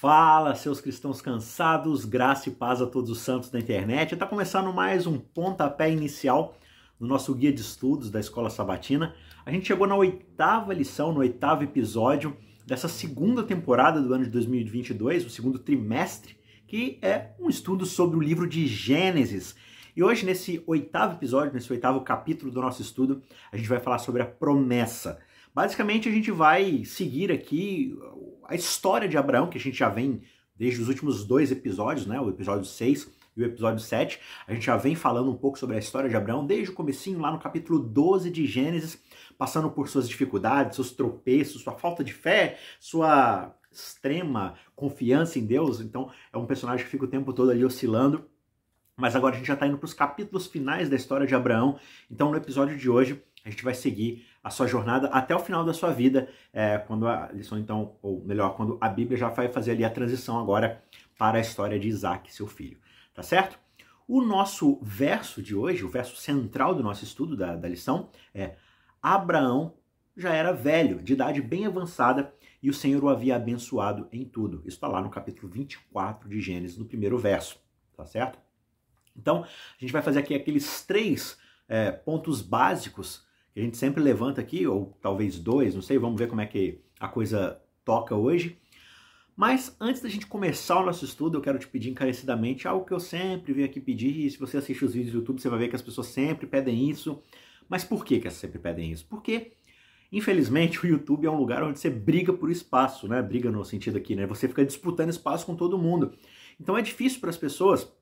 Fala, seus cristãos cansados, graça e paz a todos os santos da internet. Está começando mais um pontapé inicial no nosso guia de estudos da Escola Sabatina. A gente chegou na oitava lição, no oitavo episódio dessa segunda temporada do ano de 2022, o segundo trimestre, que é um estudo sobre o livro de Gênesis. E hoje, nesse oitavo episódio, nesse oitavo capítulo do nosso estudo, a gente vai falar sobre a promessa. Basicamente, a gente vai seguir aqui a história de Abraão, que a gente já vem desde os últimos dois episódios, né? O episódio 6 e o episódio 7. A gente já vem falando um pouco sobre a história de Abraão desde o comecinho, lá no capítulo 12 de Gênesis, passando por suas dificuldades, seus tropeços, sua falta de fé, sua extrema confiança em Deus. Então, é um personagem que fica o tempo todo ali oscilando. Mas agora a gente já está indo para os capítulos finais da história de Abraão. Então, no episódio de hoje, a gente vai seguir a sua jornada até o final da sua vida, é, quando a lição, então, ou melhor, quando a Bíblia já vai fazer ali a transição agora para a história de Isaac, seu filho. Tá certo? O nosso verso de hoje, o verso central do nosso estudo da, da lição, é Abraão já era velho, de idade bem avançada, e o Senhor o havia abençoado em tudo. Isso está lá no capítulo 24 de Gênesis, no primeiro verso, tá certo? Então, a gente vai fazer aqui aqueles três é, pontos básicos a gente sempre levanta aqui, ou talvez dois, não sei, vamos ver como é que a coisa toca hoje. Mas antes da gente começar o nosso estudo, eu quero te pedir encarecidamente algo que eu sempre venho aqui pedir, e se você assiste os vídeos do YouTube, você vai ver que as pessoas sempre pedem isso. Mas por que, que elas sempre pedem isso? Porque, infelizmente, o YouTube é um lugar onde você briga por espaço, né? Briga no sentido aqui, né? Você fica disputando espaço com todo mundo. Então é difícil para as pessoas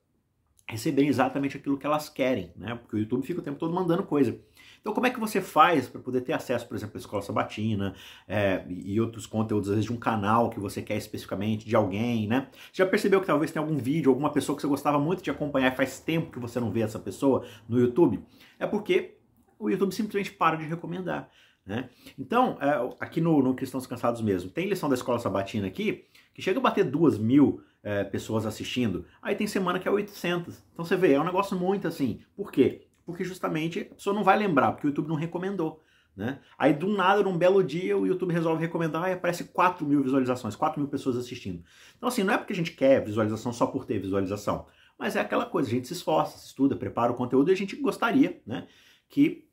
receberem exatamente aquilo que elas querem, né? Porque o YouTube fica o tempo todo mandando coisa. Então, como é que você faz para poder ter acesso, por exemplo, à escola sabatina é, e outros conteúdos, às vezes, de um canal que você quer especificamente, de alguém, né? Você já percebeu que talvez tenha algum vídeo, alguma pessoa que você gostava muito de acompanhar e faz tempo que você não vê essa pessoa no YouTube? É porque o YouTube simplesmente para de recomendar. Né? Então, é, aqui no, no Cristãos Cansados mesmo, tem lição da escola sabatina aqui que chega a bater duas mil é, pessoas assistindo. Aí tem semana que é 800. Então você vê, é um negócio muito assim. Por quê? porque justamente a pessoa não vai lembrar, porque o YouTube não recomendou. Né? Aí, do nada, num belo dia, o YouTube resolve recomendar e aparece 4 mil visualizações, 4 mil pessoas assistindo. Então, assim, não é porque a gente quer visualização só por ter visualização, mas é aquela coisa, a gente se esforça, se estuda, prepara o conteúdo e a gente gostaria né, que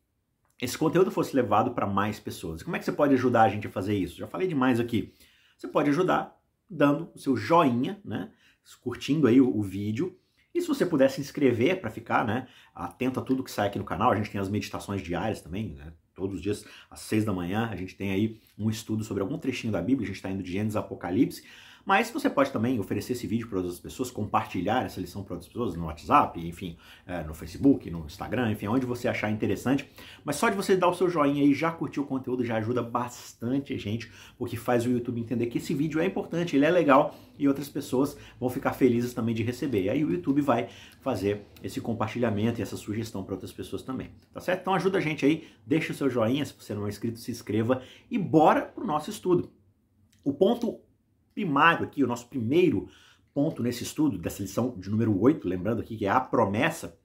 esse conteúdo fosse levado para mais pessoas. Como é que você pode ajudar a gente a fazer isso? Já falei demais aqui. Você pode ajudar dando o seu joinha, né, curtindo aí o, o vídeo, e se você puder se inscrever para ficar né, atento a tudo que sai aqui no canal, a gente tem as meditações diárias também, né? Todos os dias, às seis da manhã, a gente tem aí um estudo sobre algum trechinho da Bíblia, a gente está indo de Gênesis Apocalipse. Mas você pode também oferecer esse vídeo para outras pessoas, compartilhar essa lição para outras pessoas no WhatsApp, enfim, é, no Facebook, no Instagram, enfim, onde você achar interessante. Mas só de você dar o seu joinha e já curtir o conteúdo já ajuda bastante a gente, porque faz o YouTube entender que esse vídeo é importante, ele é legal e outras pessoas vão ficar felizes também de receber. E aí o YouTube vai fazer esse compartilhamento e essa sugestão para outras pessoas também. Tá certo? Então ajuda a gente aí, deixa o seu joinha, se você não é inscrito, se inscreva e bora pro nosso estudo. O ponto primário aqui, o nosso primeiro ponto nesse estudo, dessa lição de número 8, lembrando aqui que é a promessa,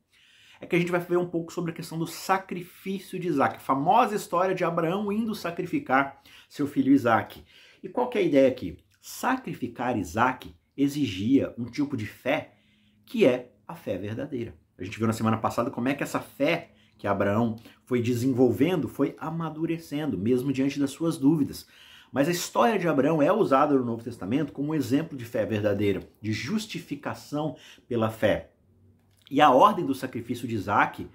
é que a gente vai ver um pouco sobre a questão do sacrifício de Isaac, a famosa história de Abraão indo sacrificar seu filho Isaac. E qual que é a ideia aqui? Sacrificar Isaac exigia um tipo de fé que é a fé verdadeira. A gente viu na semana passada como é que essa fé que Abraão foi desenvolvendo foi amadurecendo, mesmo diante das suas dúvidas. Mas a história de Abraão é usada no Novo Testamento como um exemplo de fé verdadeira, de justificação pela fé. E a ordem do sacrifício de Isaac,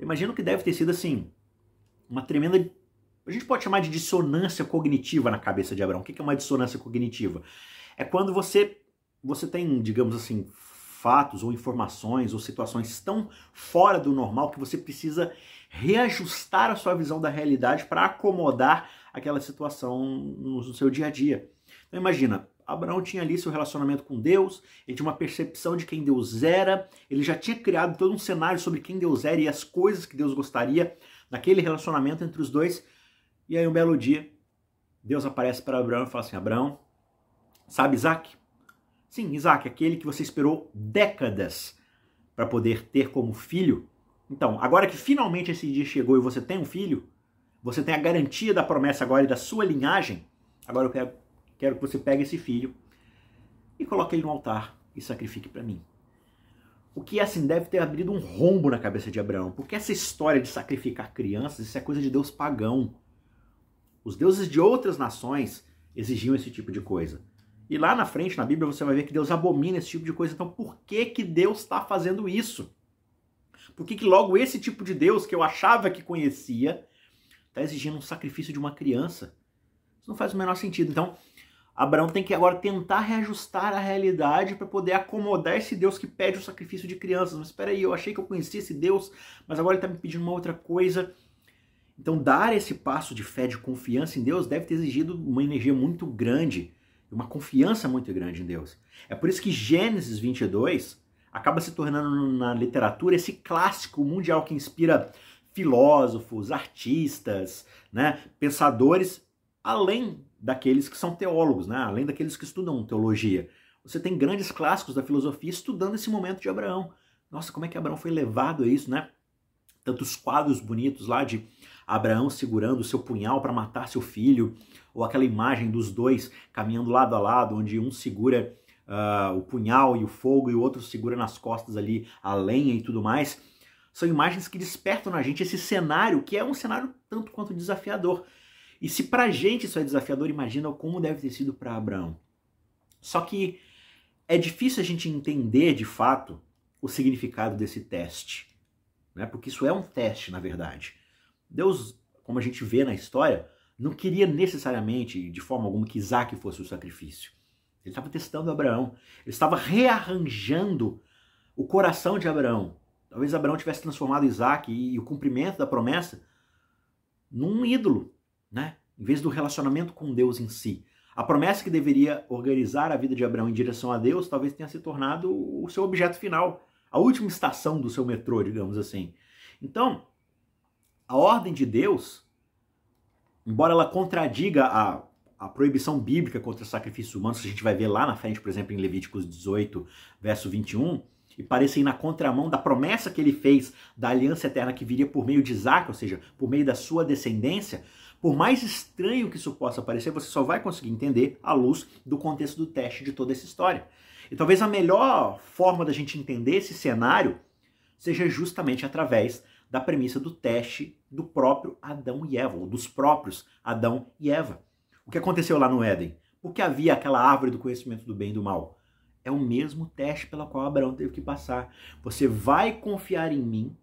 imagino que deve ter sido assim, uma tremenda. A gente pode chamar de dissonância cognitiva na cabeça de Abraão. O que é uma dissonância cognitiva? É quando você, você tem, digamos assim, fatos ou informações ou situações tão fora do normal que você precisa reajustar a sua visão da realidade para acomodar aquela situação no seu dia a dia. Então imagina, Abraão tinha ali seu relacionamento com Deus, ele tinha uma percepção de quem Deus era, ele já tinha criado todo um cenário sobre quem Deus era e as coisas que Deus gostaria naquele relacionamento entre os dois. E aí um belo dia, Deus aparece para Abraão e fala assim: Abraão, sabe Isaac? Sim, Isaac, aquele que você esperou décadas para poder ter como filho. Então, agora que finalmente esse dia chegou e você tem um filho, você tem a garantia da promessa agora e da sua linhagem. Agora eu quero, que você pegue esse filho e coloque ele no altar e sacrifique para mim. O que assim deve ter abrido um rombo na cabeça de Abraão, porque essa história de sacrificar crianças, isso é coisa de Deus pagão. Os deuses de outras nações exigiam esse tipo de coisa. E lá na frente, na Bíblia, você vai ver que Deus abomina esse tipo de coisa. Então, por que que Deus está fazendo isso? Por que, que logo esse tipo de Deus que eu achava que conhecia está exigindo um sacrifício de uma criança? Isso não faz o menor sentido. Então, Abraão tem que agora tentar reajustar a realidade para poder acomodar esse Deus que pede o sacrifício de crianças. Mas espera aí, eu achei que eu conhecia esse Deus, mas agora ele está me pedindo uma outra coisa. Então, dar esse passo de fé, de confiança em Deus, deve ter exigido uma energia muito grande, uma confiança muito grande em Deus. É por isso que Gênesis 22 acaba se tornando na literatura esse clássico mundial que inspira filósofos, artistas, né, pensadores, além daqueles que são teólogos, né? além daqueles que estudam teologia. Você tem grandes clássicos da filosofia estudando esse momento de Abraão. Nossa, como é que Abraão foi levado a isso, né? Tantos quadros bonitos lá de Abraão segurando o seu punhal para matar seu filho, ou aquela imagem dos dois caminhando lado a lado, onde um segura uh, o punhal e o fogo e o outro segura nas costas ali a lenha e tudo mais. São imagens que despertam na gente esse cenário que é um cenário tanto quanto desafiador. E se para a gente isso é desafiador, imagina como deve ter sido para Abraão. Só que é difícil a gente entender de fato o significado desse teste, né? porque isso é um teste, na verdade. Deus, como a gente vê na história, não queria necessariamente, de forma alguma, que Isaac fosse o sacrifício. Ele estava testando Abraão, ele estava rearranjando o coração de Abraão. Talvez Abraão tivesse transformado Isaac e, e o cumprimento da promessa num ídolo, né? Em vez do relacionamento com Deus em si. A promessa que deveria organizar a vida de Abraão em direção a Deus talvez tenha se tornado o seu objeto final, a última estação do seu metrô, digamos assim. Então, a ordem de Deus, embora ela contradiga a, a proibição bíblica contra sacrifícios humanos, que a gente vai ver lá na frente, por exemplo, em Levíticos 18, verso 21, e pareça ir na contramão da promessa que ele fez da aliança eterna que viria por meio de Isaac, ou seja, por meio da sua descendência, por mais estranho que isso possa parecer, você só vai conseguir entender à luz do contexto do teste de toda essa história. E talvez a melhor forma da gente entender esse cenário seja justamente através da premissa do teste do próprio Adão e Eva, ou dos próprios Adão e Eva. O que aconteceu lá no Éden? Porque havia aquela árvore do conhecimento do bem e do mal. É o mesmo teste pela qual Abraão teve que passar. Você vai confiar em mim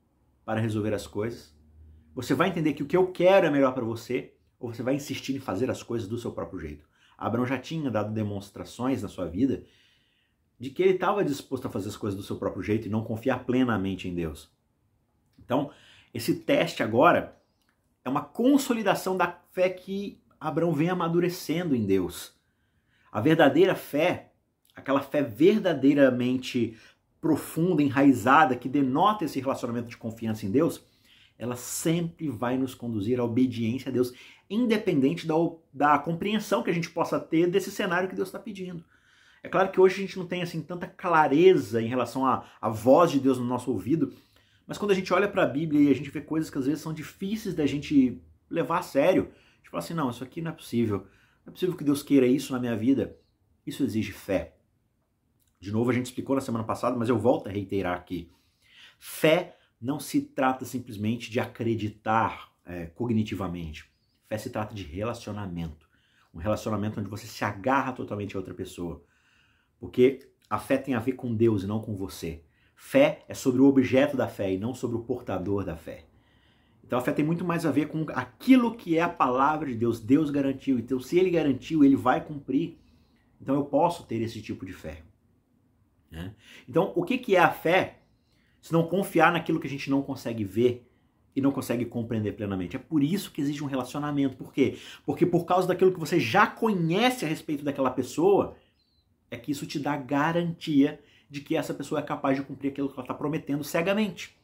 para resolver as coisas? Você vai entender que o que eu quero é melhor para você ou você vai insistir em fazer as coisas do seu próprio jeito? Abraão já tinha dado demonstrações na sua vida de que ele estava disposto a fazer as coisas do seu próprio jeito e não confiar plenamente em Deus. Então, esse teste agora é uma consolidação da fé que Abraão vem amadurecendo em Deus. A verdadeira fé, aquela fé verdadeiramente profunda, enraizada, que denota esse relacionamento de confiança em Deus, ela sempre vai nos conduzir à obediência a Deus, independente da, da compreensão que a gente possa ter desse cenário que Deus está pedindo. É claro que hoje a gente não tem assim tanta clareza em relação à, à voz de Deus no nosso ouvido, mas quando a gente olha para a Bíblia e a gente vê coisas que às vezes são difíceis da gente levar a sério, a gente fala assim: não, isso aqui não é possível. Não é possível que Deus queira isso na minha vida. Isso exige fé. De novo, a gente explicou na semana passada, mas eu volto a reiterar aqui. Fé não se trata simplesmente de acreditar é, cognitivamente. Fé se trata de relacionamento. Um relacionamento onde você se agarra totalmente a outra pessoa. Porque a fé tem a ver com Deus e não com você. Fé é sobre o objeto da fé e não sobre o portador da fé. Então a fé tem muito mais a ver com aquilo que é a palavra de Deus. Deus garantiu. Então, se ele garantiu, ele vai cumprir. Então eu posso ter esse tipo de fé. Né? Então, o que é a fé? se não confiar naquilo que a gente não consegue ver e não consegue compreender plenamente. É por isso que existe um relacionamento. Por quê? Porque por causa daquilo que você já conhece a respeito daquela pessoa, é que isso te dá garantia de que essa pessoa é capaz de cumprir aquilo que ela está prometendo cegamente.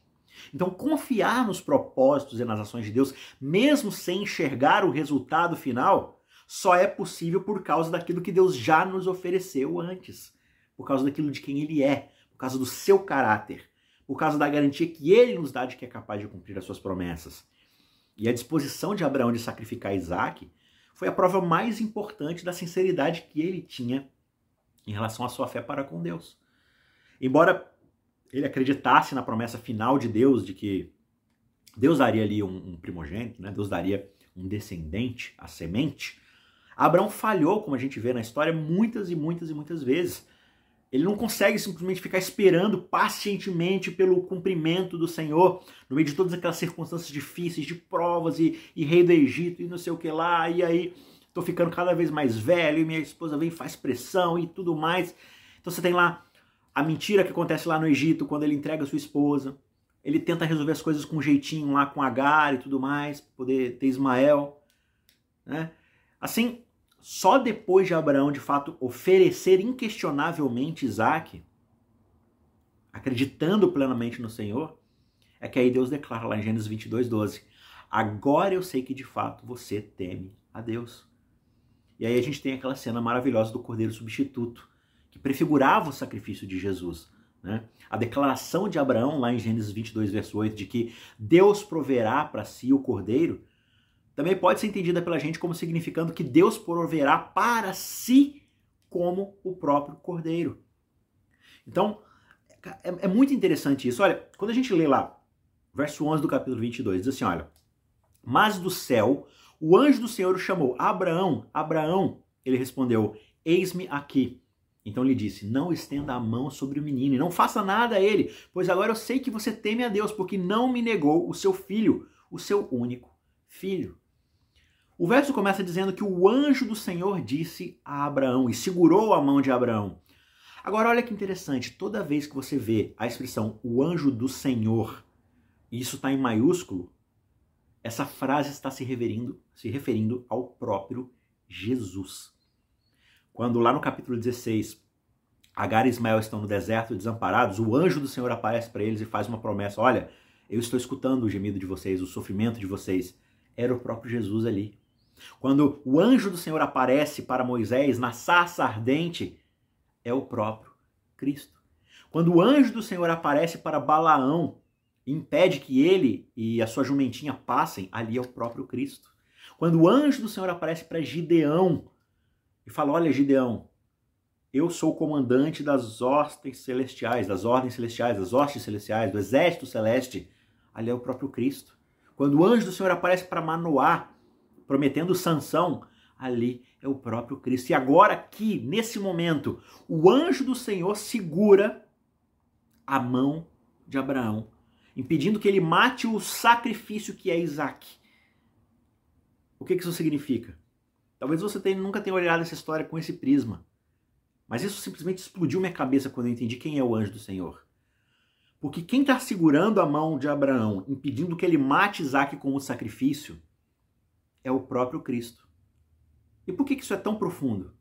Então, confiar nos propósitos e nas ações de Deus, mesmo sem enxergar o resultado final, só é possível por causa daquilo que Deus já nos ofereceu antes, por causa daquilo de quem Ele é, por causa do seu caráter por causa da garantia que ele nos dá de que é capaz de cumprir as suas promessas. E a disposição de Abraão de sacrificar Isaac foi a prova mais importante da sinceridade que ele tinha em relação à sua fé para com Deus. Embora ele acreditasse na promessa final de Deus de que Deus daria ali um, um primogênito, né? Deus daria um descendente, a semente. Abraão falhou, como a gente vê na história, muitas e muitas e muitas vezes. Ele não consegue simplesmente ficar esperando pacientemente pelo cumprimento do Senhor, no meio de todas aquelas circunstâncias difíceis, de provas e, e rei do Egito e não sei o que lá, e aí tô ficando cada vez mais velho e minha esposa vem faz pressão e tudo mais. Então você tem lá a mentira que acontece lá no Egito quando ele entrega sua esposa. Ele tenta resolver as coisas com um jeitinho lá com Agar e tudo mais, poder ter Ismael. Né? Assim, só depois de Abraão, de fato, oferecer inquestionavelmente Isaac, acreditando plenamente no Senhor, é que aí Deus declara lá em Gênesis 22, 12: Agora eu sei que de fato você teme a Deus. E aí a gente tem aquela cena maravilhosa do cordeiro substituto, que prefigurava o sacrifício de Jesus. Né? A declaração de Abraão, lá em Gênesis 22, verso 8, de que Deus proverá para si o cordeiro, também pode ser entendida pela gente como significando que Deus proverá para si como o próprio cordeiro. Então, é, é, muito interessante isso. Olha, quando a gente lê lá, verso 11 do capítulo 22, diz assim, olha, mas do céu, o anjo do Senhor o chamou, Abraão, Abraão, ele respondeu, eis-me aqui. Então lhe disse: Não estenda a mão sobre o menino e não faça nada a ele, pois agora eu sei que você teme a Deus, porque não me negou o seu filho, o seu único filho. O verso começa dizendo que o anjo do Senhor disse a Abraão e segurou a mão de Abraão. Agora, olha que interessante, toda vez que você vê a expressão o anjo do Senhor, e isso está em maiúsculo, essa frase está se se referindo ao próprio Jesus. Quando lá no capítulo 16, Agar e Ismael estão no deserto desamparados, o anjo do Senhor aparece para eles e faz uma promessa: Olha, eu estou escutando o gemido de vocês, o sofrimento de vocês. Era o próprio Jesus ali. Quando o anjo do Senhor aparece para Moisés na sarça ardente, é o próprio Cristo. Quando o anjo do Senhor aparece para Balaão impede que ele e a sua jumentinha passem, ali é o próprio Cristo. Quando o anjo do Senhor aparece para Gideão e fala: Olha, Gideão, eu sou o comandante das hostes celestiais, das ordens celestiais, das hostes celestiais, do exército celeste, ali é o próprio Cristo. Quando o anjo do Senhor aparece para Manoá prometendo sanção, ali é o próprio Cristo. E agora aqui, nesse momento, o anjo do Senhor segura a mão de Abraão, impedindo que ele mate o sacrifício que é Isaac. O que isso significa? Talvez você tenha, nunca tenha olhado essa história com esse prisma, mas isso simplesmente explodiu minha cabeça quando eu entendi quem é o anjo do Senhor. Porque quem está segurando a mão de Abraão, impedindo que ele mate Isaac com o sacrifício, é o próprio Cristo. E por que isso é tão profundo?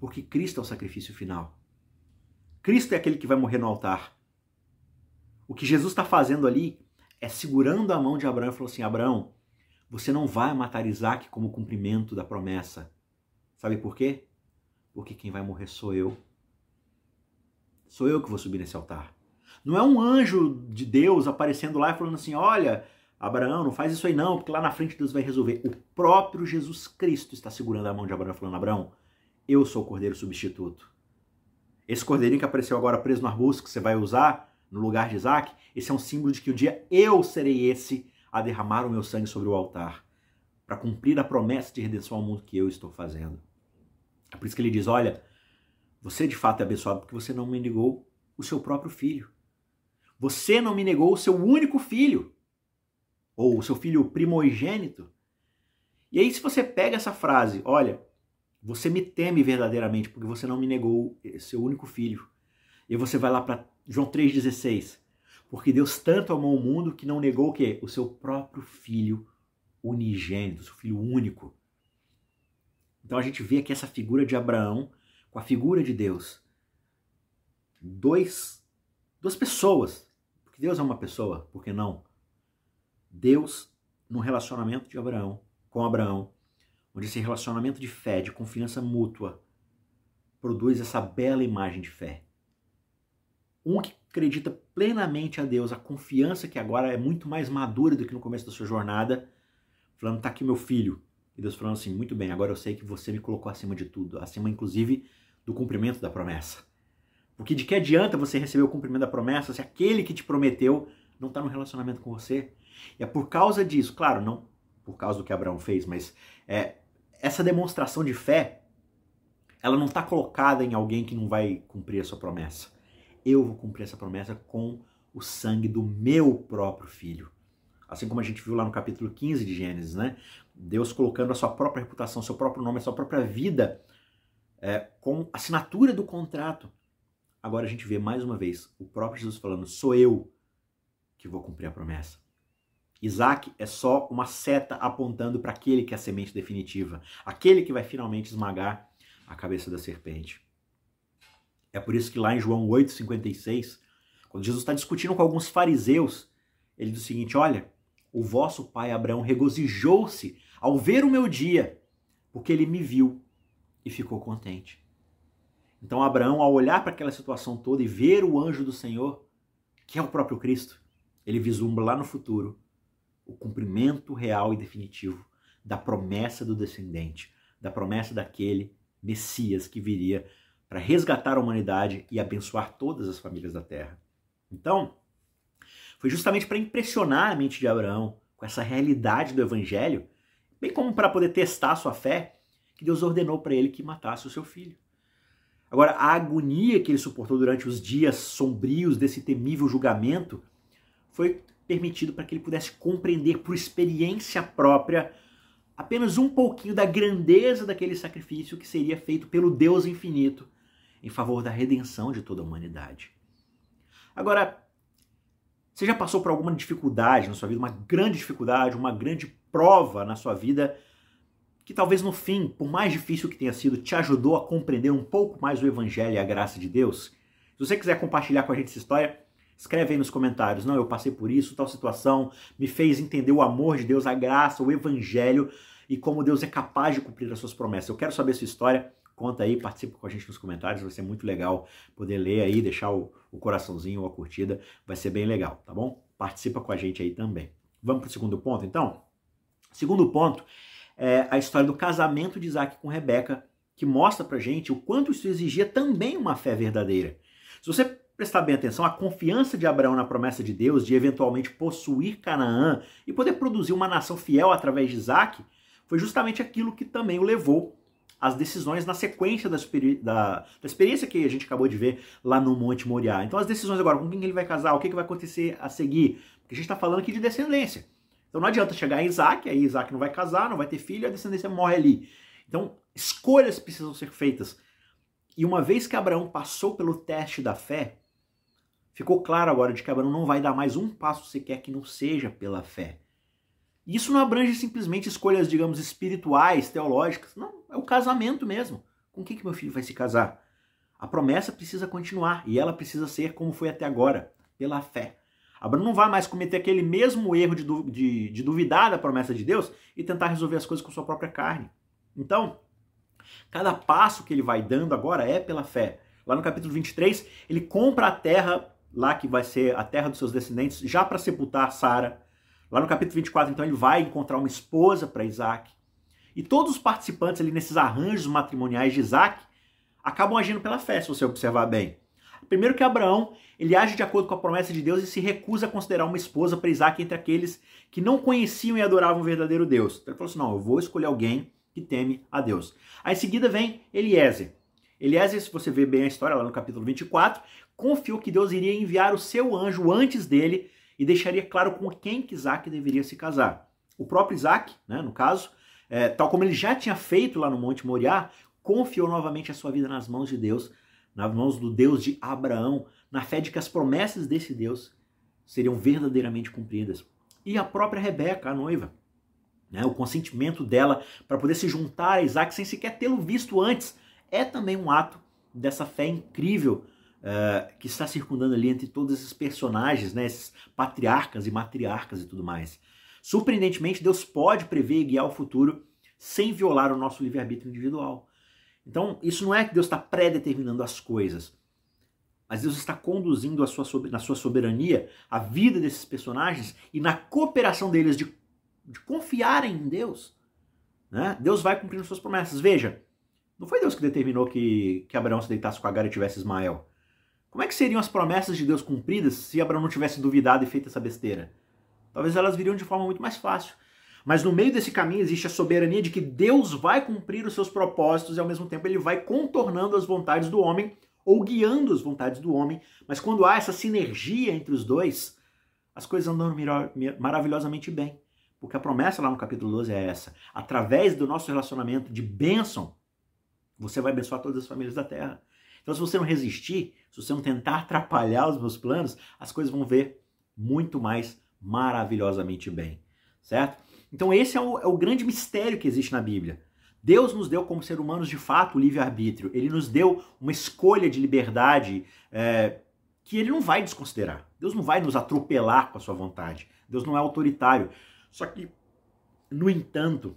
Porque Cristo é o sacrifício final. Cristo é aquele que vai morrer no altar. O que Jesus está fazendo ali é segurando a mão de Abraão e falou assim: Abraão, você não vai matar Isaac como cumprimento da promessa. Sabe por quê? Porque quem vai morrer sou eu. Sou eu que vou subir nesse altar. Não é um anjo de Deus aparecendo lá e falando assim: olha, Abraão, não faz isso aí não, porque lá na frente Deus vai resolver. O próprio Jesus Cristo está segurando a mão de Abraão, falando: Abraão, eu sou o cordeiro substituto. Esse cordeirinho que apareceu agora preso no arbusto, que você vai usar no lugar de Isaac, esse é um símbolo de que um dia eu serei esse a derramar o meu sangue sobre o altar, para cumprir a promessa de redenção ao mundo que eu estou fazendo. É por isso que ele diz: Olha, você de fato é abençoado porque você não me negou o seu próprio filho. Você não me negou o seu único filho ou o seu filho primogênito. E aí, se você pega essa frase, olha, você me teme verdadeiramente porque você não me negou seu único filho. E você vai lá para João 3,16. Porque Deus tanto amou o mundo que não negou o quê? O seu próprio filho unigênito, seu filho único. Então a gente vê aqui essa figura de Abraão com a figura de Deus. Dois, duas pessoas. Porque Deus é uma pessoa, por que não? Deus no relacionamento de Abraão com Abraão, onde esse relacionamento de fé, de confiança mútua, produz essa bela imagem de fé. Um que acredita plenamente a Deus, a confiança que agora é muito mais madura do que no começo da sua jornada, falando: tá aqui meu filho. E Deus falando assim: muito bem, agora eu sei que você me colocou acima de tudo, acima inclusive do cumprimento da promessa. Porque de que adianta você receber o cumprimento da promessa se aquele que te prometeu não está no relacionamento com você? E é por causa disso, claro, não por causa do que Abraão fez, mas é, essa demonstração de fé, ela não está colocada em alguém que não vai cumprir a sua promessa. Eu vou cumprir essa promessa com o sangue do meu próprio filho. Assim como a gente viu lá no capítulo 15 de Gênesis, né? Deus colocando a sua própria reputação, seu próprio nome, a sua própria vida é, com assinatura do contrato. Agora a gente vê mais uma vez o próprio Jesus falando: sou eu que vou cumprir a promessa. Isaac é só uma seta apontando para aquele que é a semente definitiva, aquele que vai finalmente esmagar a cabeça da serpente. É por isso que lá em João 8,56, quando Jesus está discutindo com alguns fariseus, ele diz o seguinte: Olha, o vosso pai Abraão regozijou-se ao ver o meu dia, porque ele me viu e ficou contente. Então, Abraão, ao olhar para aquela situação toda e ver o anjo do Senhor, que é o próprio Cristo, ele vislumbra lá no futuro o cumprimento real e definitivo da promessa do descendente, da promessa daquele Messias que viria para resgatar a humanidade e abençoar todas as famílias da terra. Então, foi justamente para impressionar a mente de Abraão com essa realidade do evangelho, bem como para poder testar a sua fé, que Deus ordenou para ele que matasse o seu filho. Agora, a agonia que ele suportou durante os dias sombrios desse temível julgamento foi permitido para que ele pudesse compreender por experiência própria apenas um pouquinho da grandeza daquele sacrifício que seria feito pelo Deus infinito em favor da redenção de toda a humanidade. Agora, você já passou por alguma dificuldade na sua vida, uma grande dificuldade, uma grande prova na sua vida, que talvez no fim, por mais difícil que tenha sido, te ajudou a compreender um pouco mais o Evangelho e a graça de Deus? Se você quiser compartilhar com a gente essa história, Escreve aí nos comentários. Não, eu passei por isso, tal situação, me fez entender o amor de Deus, a graça, o evangelho e como Deus é capaz de cumprir as suas promessas. Eu quero saber sua história. Conta aí, participa com a gente nos comentários, vai ser muito legal poder ler aí, deixar o, o coraçãozinho ou a curtida, vai ser bem legal, tá bom? Participa com a gente aí também. Vamos para o segundo ponto, então? Segundo ponto é a história do casamento de Isaac com Rebeca, que mostra pra gente o quanto isso exigia também uma fé verdadeira. Se você prestar bem atenção, a confiança de Abraão na promessa de Deus de eventualmente possuir Canaã e poder produzir uma nação fiel através de Isaac, foi justamente aquilo que também o levou às decisões na sequência da, da, da, experiência que a gente acabou de ver lá no Monte Moriá. Então as decisões agora, com quem ele vai casar, o que, que vai acontecer a seguir, porque a gente está falando aqui de descendência. Então não adianta chegar em Isaac, aí Isaac não vai casar, não vai ter filho, a descendência morre ali. Então escolhas precisam ser feitas. E uma vez que Abraão passou pelo teste da fé, Ficou claro agora de que Abraão não vai dar mais um passo sequer que não seja pela fé. Isso não abrange simplesmente escolhas, digamos, espirituais, teológicas. Não, é o casamento mesmo. Com quem que meu filho vai se casar? A promessa precisa continuar e ela precisa ser como foi até agora, pela fé. Abraão não vai mais cometer aquele mesmo erro de, de, de duvidar da promessa de Deus e tentar resolver as coisas com sua própria carne. Então, cada passo que ele vai dando agora é pela fé. Lá no capítulo 23, ele compra a terra lá que vai ser a terra dos seus descendentes, já para sepultar Sara. Lá no capítulo 24, então, ele vai encontrar uma esposa para Isaac. E todos os participantes ali nesses arranjos matrimoniais de Isaac acabam agindo pela fé, se você observar bem. Primeiro que Abraão, ele age de acordo com a promessa de Deus e se recusa a considerar uma esposa para Isaac entre aqueles que não conheciam e adoravam o verdadeiro Deus. Então ele falou assim, não, eu vou escolher alguém que teme a Deus. Aí em seguida vem Eliezer. Eliezer, se você ver bem a história lá no capítulo 24, confiou que Deus iria enviar o seu anjo antes dele e deixaria claro com quem que Isaac deveria se casar. O próprio Isaac, né, no caso, é, tal como ele já tinha feito lá no Monte Moriá, confiou novamente a sua vida nas mãos de Deus, nas mãos do Deus de Abraão, na fé de que as promessas desse Deus seriam verdadeiramente cumpridas. E a própria Rebeca, a noiva, né, o consentimento dela para poder se juntar a Isaac sem sequer tê-lo visto antes, é também um ato dessa fé incrível uh, que está circundando ali entre todos esses personagens, né, esses patriarcas e matriarcas e tudo mais. Surpreendentemente, Deus pode prever e guiar o futuro sem violar o nosso livre-arbítrio individual. Então, isso não é que Deus está predeterminando as coisas, mas Deus está conduzindo sua, na sua soberania a vida desses personagens e na cooperação deles de, de confiarem em Deus. Né? Deus vai cumprindo suas promessas. Veja, Não foi Deus que determinou que, que Abraão se deitasse com Agar e tivesse Ismael. Como é que seriam as promessas de Deus cumpridas se Abraão não tivesse duvidado e feito essa besteira? Talvez elas viriam de forma muito mais fácil. Mas no meio desse caminho existe a soberania de que Deus vai cumprir os seus propósitos e ao mesmo tempo ele vai contornando as vontades do homem ou guiando as vontades do homem. Mas quando há essa sinergia entre os dois, as coisas andam maravilhosamente bem. Porque a promessa lá no capítulo 12 é essa: através do nosso relacionamento de bênção, você vai abençoar todas as famílias da terra. Então, se você não resistir, se você não tentar atrapalhar os meus planos, as coisas vão ver muito mais maravilhosamente bem, certo? Então, esse é o, é o grande mistério que existe na Bíblia. Deus nos deu, como seres humanos, de fato, o livre-arbítrio. Ele nos deu uma escolha de liberdade é, que ele não vai desconsiderar. Deus não vai nos atropelar com a sua vontade. Deus não é autoritário. Só que, no entanto,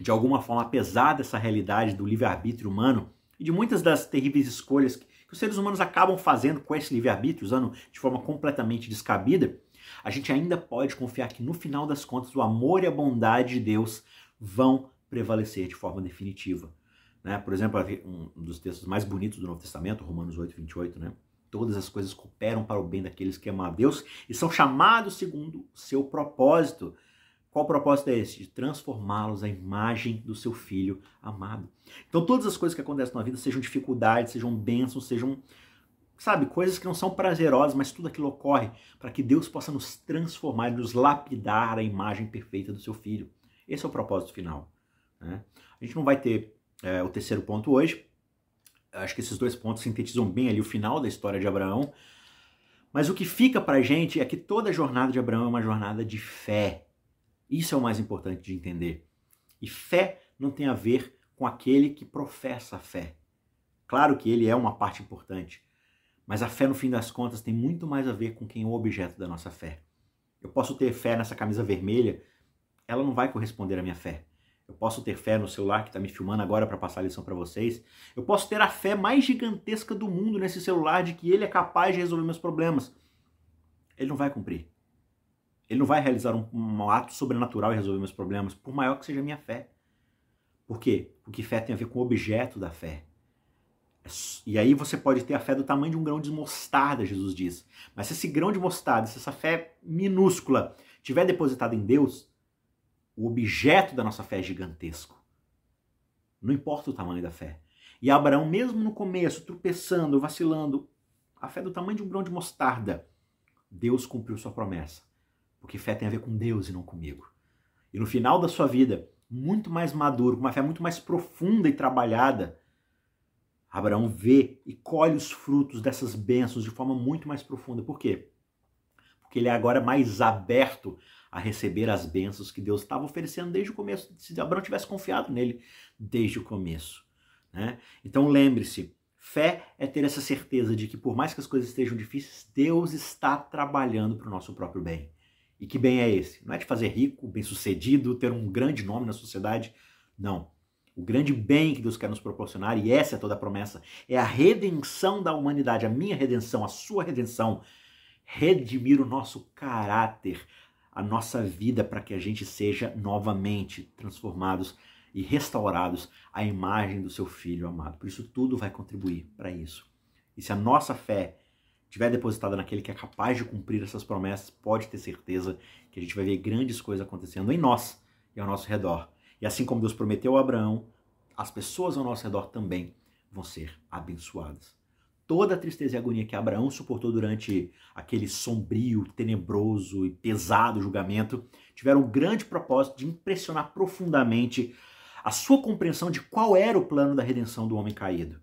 de alguma forma, apesar dessa realidade do livre-arbítrio humano e de muitas das terríveis escolhas que, os seres humanos acabam fazendo com esse livre-arbítrio, usando de forma completamente descabida, a gente ainda pode confiar que no final das contas o amor e a bondade de Deus vão prevalecer de forma definitiva. Né? Por exemplo, um dos textos mais bonitos do Novo Testamento, Romanos 8, 28, né? Todas as coisas cooperam para o bem daqueles que amam a Deus e são chamados segundo o seu propósito. Qual propósito é esse? De transformá-los à imagem do seu filho amado. Então, todas as coisas que acontecem na vida, sejam dificuldades, sejam bênçãos, sejam, sabe, coisas que não são prazerosas, mas tudo aquilo ocorre para que Deus possa nos transformar e nos lapidar à imagem perfeita do seu filho. Esse é o propósito final. Né? A gente não vai ter é, o terceiro ponto hoje, acho que esses dois pontos sintetizam bem ali o final da história de Abraão. Mas o que fica para gente é que toda a jornada de Abraão é uma jornada de fé. Isso é o mais importante de entender. E fé não tem a ver com aquele que professa a fé. Claro que ele é uma parte importante, mas a fé, no fim das contas, tem muito mais a ver com quem é o objeto da nossa fé. Eu posso ter fé nessa camisa vermelha, ela não vai corresponder à minha fé. Eu posso ter fé no celular que está me filmando agora para passar a lição para vocês. Eu posso ter a fé mais gigantesca do mundo nesse celular de que ele é capaz de resolver meus problemas. Ele não vai cumprir. Ele não vai realizar um, um ato sobrenatural e resolver meus problemas, por maior que seja a minha fé. Por quê? Porque fé tem a ver com o objeto da fé. E aí você pode ter a fé do tamanho de um grão de mostarda, Jesus diz. Mas se esse grão de mostarda, se essa fé minúscula tiver depositada em Deus, o objeto da nossa fé é gigantesco. Não importa o tamanho da fé. E Abraão, mesmo no começo, tropeçando, vacilando, a fé é do tamanho de um grão de mostarda, Deus cumpriu sua promessa. Porque fé tem a ver com Deus e não comigo. E no final da sua vida, muito mais maduro, com uma fé muito mais profunda e trabalhada, Abraão vê e colhe os frutos dessas bênçãos de forma muito mais profunda. Por quê? Porque ele é agora mais aberto a receber as bênçãos que Deus estava oferecendo desde o começo, se Abraão tivesse confiado nele desde o começo. Né? Então lembre-se, fé é ter essa certeza de que por mais que as coisas estejam difíceis, Deus está trabalhando para o nosso próprio bem. E que bem é esse? Não é de fazer rico, bem-sucedido, ter um grande nome na sociedade. Não. O grande bem que Deus quer nos proporcionar, e essa é toda a promessa, é a redenção da humanidade, a minha redenção, a sua redenção. Redimir o nosso caráter, a nossa vida para que a gente seja novamente transformados e restaurados à imagem do seu filho amado. Por isso tudo vai contribuir para isso. E se a nossa fé estiver depositada naquele que é capaz de cumprir essas promessas, pode ter certeza que a gente vai ver grandes coisas acontecendo em nós e ao nosso redor. E assim como Deus prometeu a Abraão, as pessoas ao nosso redor também vão ser abençoadas toda a tristeza e agonia que Abraão suportou durante aquele sombrio, tenebroso e pesado julgamento, tiveram um grande propósito de impressionar profundamente a sua compreensão de qual era o plano da redenção do homem caído.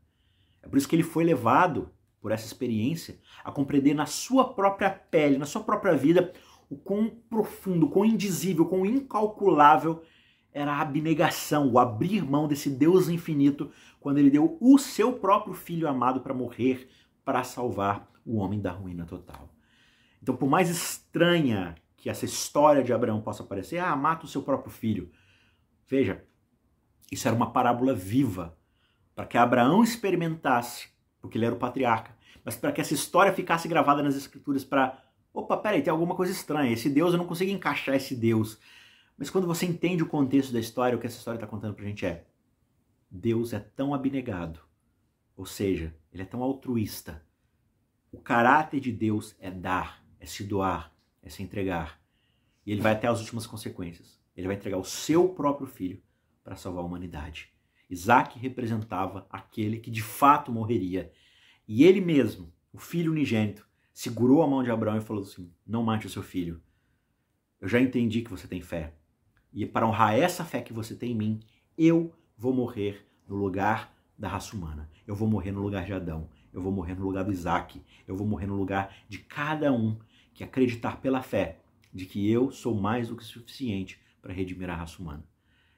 É por isso que ele foi levado por essa experiência a compreender na sua própria pele, na sua própria vida, o quão profundo, o quão indizível, o quão incalculável era a abnegação, o abrir mão desse Deus infinito quando ele deu o seu próprio filho amado para morrer para salvar o homem da ruína total. Então, por mais estranha que essa história de Abraão possa parecer, ah, mata o seu próprio filho. Veja, isso era uma parábola viva para que Abraão experimentasse, porque ele era o patriarca, mas para que essa história ficasse gravada nas escrituras para, opa, peraí, tem alguma coisa estranha. Esse Deus, eu não consigo encaixar esse Deus mas quando você entende o contexto da história, o que essa história está contando para a gente é: Deus é tão abnegado, ou seja, ele é tão altruísta. O caráter de Deus é dar, é se doar, é se entregar. E ele vai até as últimas consequências. Ele vai entregar o seu próprio filho para salvar a humanidade. Isaac representava aquele que de fato morreria. E ele mesmo, o filho unigênito, segurou a mão de Abraão e falou assim: Não mate o seu filho. Eu já entendi que você tem fé. E para honrar essa fé que você tem em mim, eu vou morrer no lugar da raça humana. Eu vou morrer no lugar de Adão. Eu vou morrer no lugar do Isaac. Eu vou morrer no lugar de cada um que acreditar pela fé de que eu sou mais do que suficiente para redimir a raça humana.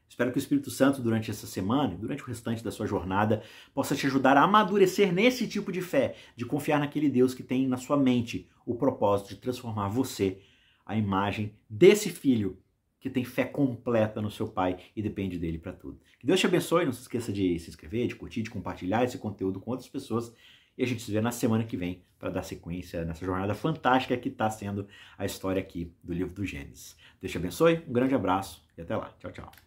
Espero que o Espírito Santo, durante essa semana e durante o restante da sua jornada, possa te ajudar a amadurecer nesse tipo de fé, de confiar naquele Deus que tem na sua mente o propósito de transformar você a imagem desse filho que tem fé completa no seu pai e depende dele para tudo. Que Deus te abençoe, não se esqueça de se inscrever, de curtir, de compartilhar esse conteúdo com outras pessoas e a gente se vê na semana que vem para dar sequência nessa jornada fantástica que está sendo a história aqui do livro do Gênesis. Deus te abençoe, um grande abraço e até lá. Tchau, tchau.